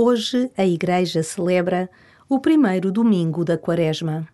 Hoje a Igreja celebra o primeiro domingo da Quaresma.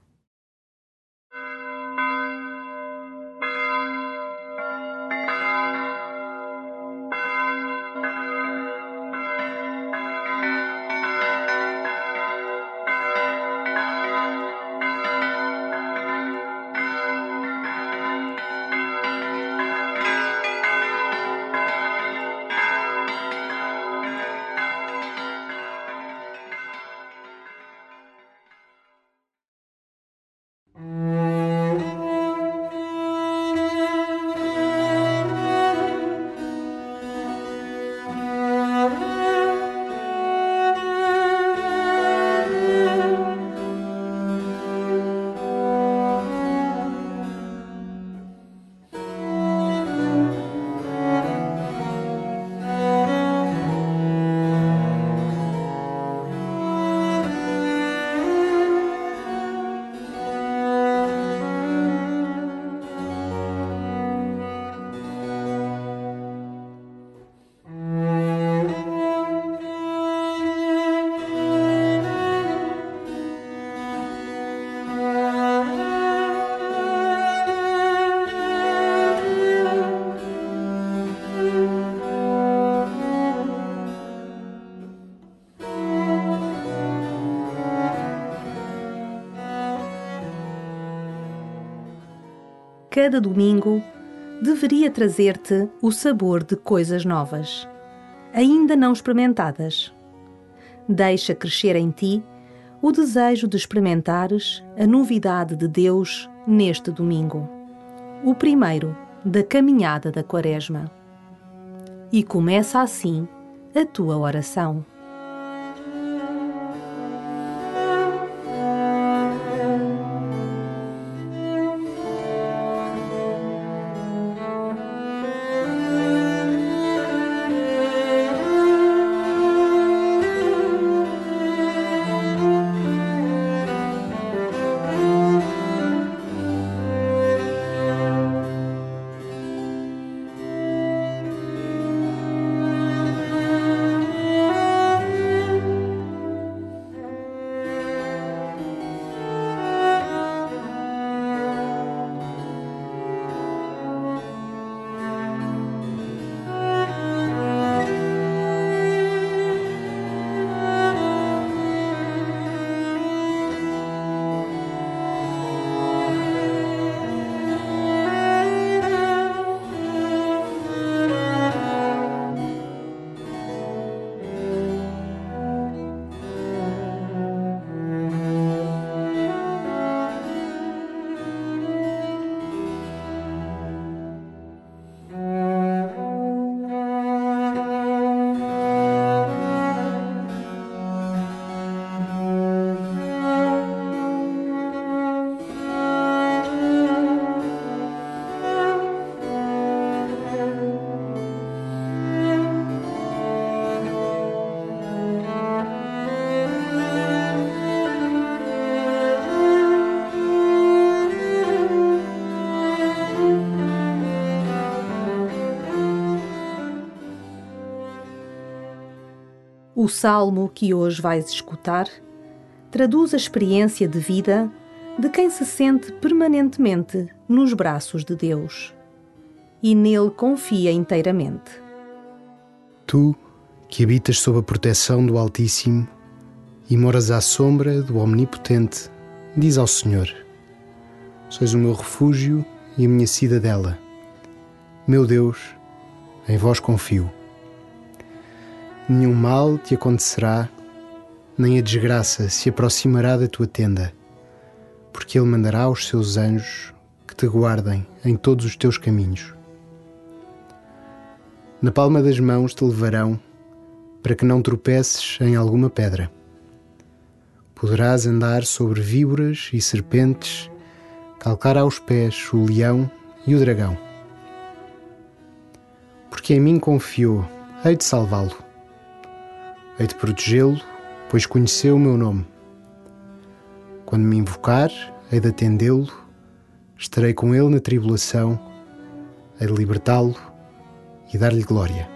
Cada domingo deveria trazer-te o sabor de coisas novas, ainda não experimentadas. Deixa crescer em ti o desejo de experimentares a novidade de Deus neste domingo, o primeiro da caminhada da Quaresma. E começa assim a tua oração. O salmo que hoje vais escutar traduz a experiência de vida de quem se sente permanentemente nos braços de Deus e nele confia inteiramente. Tu, que habitas sob a proteção do Altíssimo e moras à sombra do Omnipotente, diz ao Senhor: Sois o meu refúgio e a minha cidadela. Meu Deus, em vós confio nenhum mal te acontecerá, nem a desgraça se aproximará da tua tenda, porque Ele mandará os seus anjos que te guardem em todos os teus caminhos. Na palma das mãos te levarão, para que não tropeces em alguma pedra. Poderás andar sobre víboras e serpentes, calcar aos pés o leão e o dragão. Porque em mim confiou, hei de salvá-lo Hei de protegê-lo, pois conheceu o meu nome. Quando me invocar, hei de atendê-lo, estarei com ele na tribulação, hei de libertá-lo e dar-lhe glória.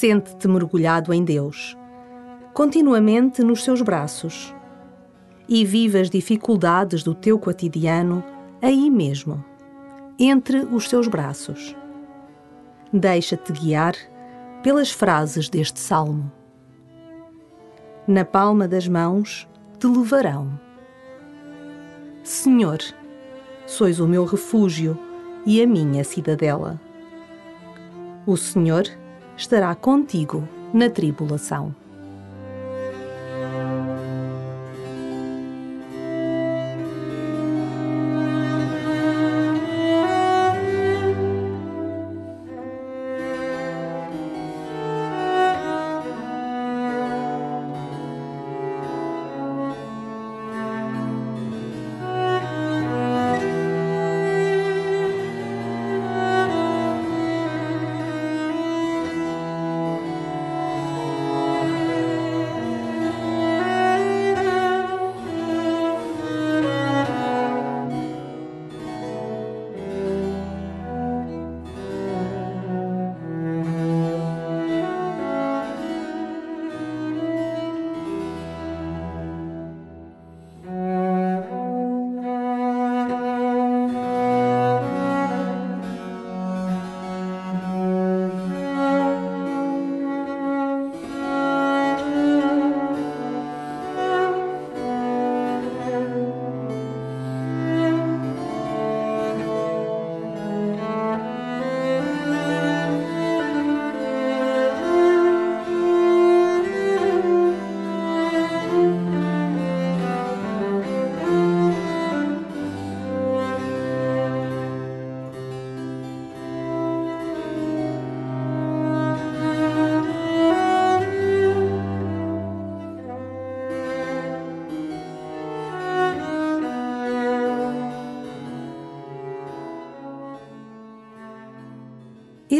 Sente-te mergulhado em Deus, continuamente nos seus braços, e vive as dificuldades do teu cotidiano aí mesmo, entre os seus braços. Deixa-te guiar pelas frases deste salmo. Na palma das mãos te levarão. Senhor, sois o meu refúgio e a minha cidadela. O Senhor estará contigo na tribulação.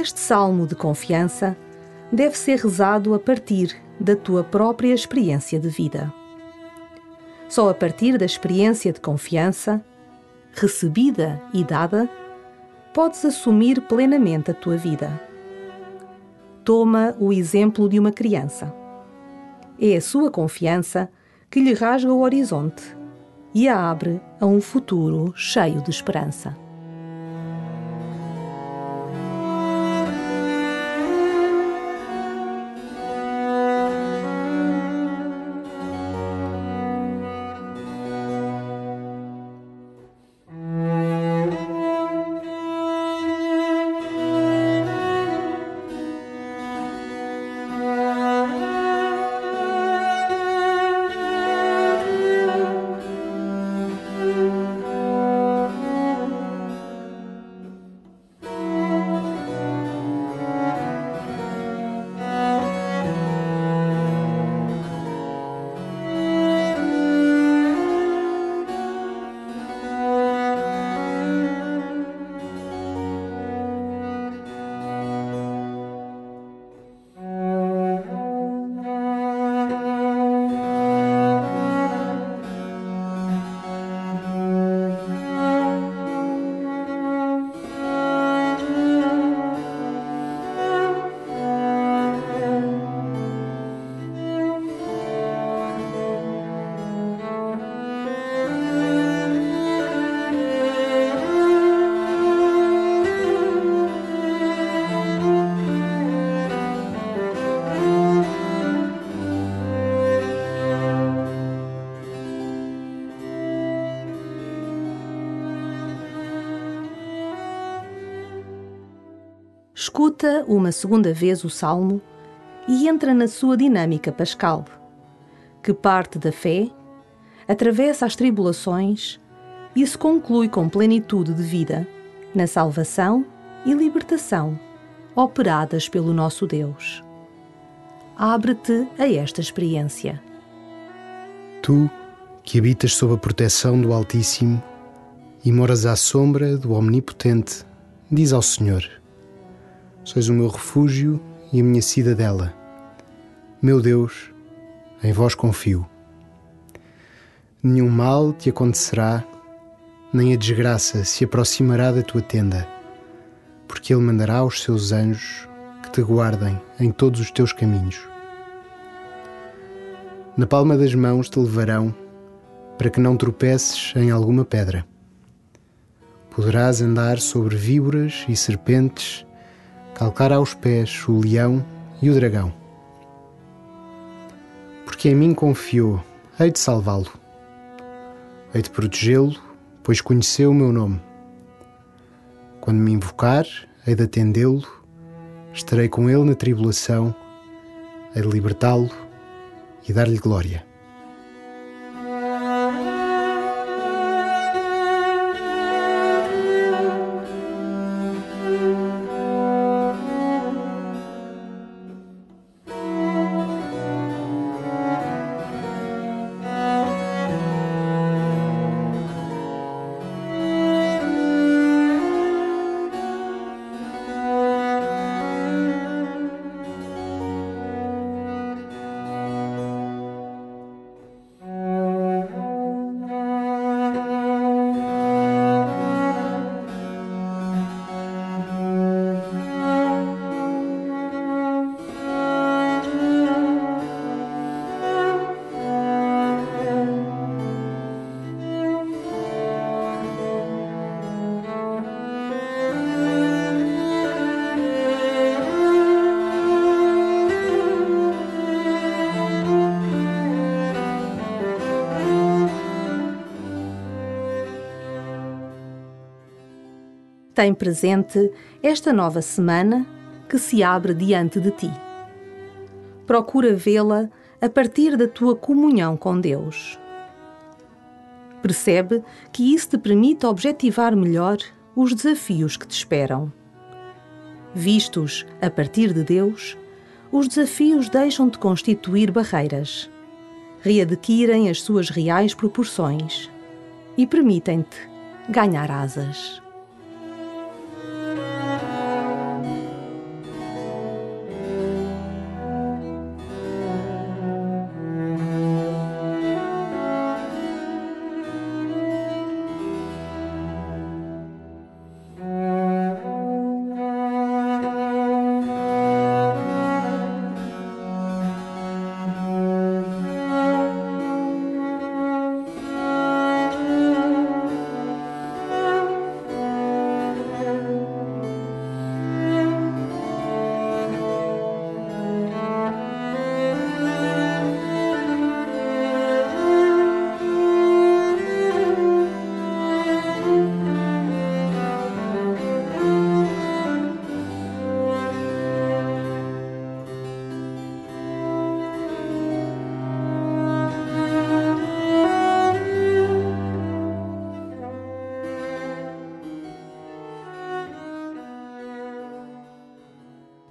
Este salmo de confiança deve ser rezado a partir da tua própria experiência de vida. Só a partir da experiência de confiança, recebida e dada, podes assumir plenamente a tua vida. Toma o exemplo de uma criança. É a sua confiança que lhe rasga o horizonte e a abre a um futuro cheio de esperança. Escuta uma segunda vez o salmo e entra na sua dinâmica pascal, que parte da fé, atravessa as tribulações e se conclui com plenitude de vida na salvação e libertação operadas pelo nosso Deus. Abre-te a esta experiência. Tu, que habitas sob a proteção do Altíssimo e moras à sombra do Omnipotente, diz ao Senhor: sois o meu refúgio e a minha cidadela. Meu Deus, em vós confio. Nenhum mal te acontecerá, nem a desgraça se aproximará da tua tenda, porque Ele mandará os seus anjos que te guardem em todos os teus caminhos. Na palma das mãos te levarão para que não tropeces em alguma pedra. Poderás andar sobre víboras e serpentes, calcar aos pés o leão e o dragão. Porque em mim confiou, hei de salvá-lo. Hei de protegê-lo, pois conheceu o meu nome. Quando me invocar, hei de atendê-lo, estarei com ele na tribulação, hei de libertá-lo e dar-lhe glória. Tem presente esta nova semana que se abre diante de ti. Procura vê-la a partir da tua comunhão com Deus. Percebe que isso te permite objetivar melhor os desafios que te esperam. Vistos a partir de Deus, os desafios deixam de constituir barreiras, readquirem as suas reais proporções e permitem-te ganhar asas.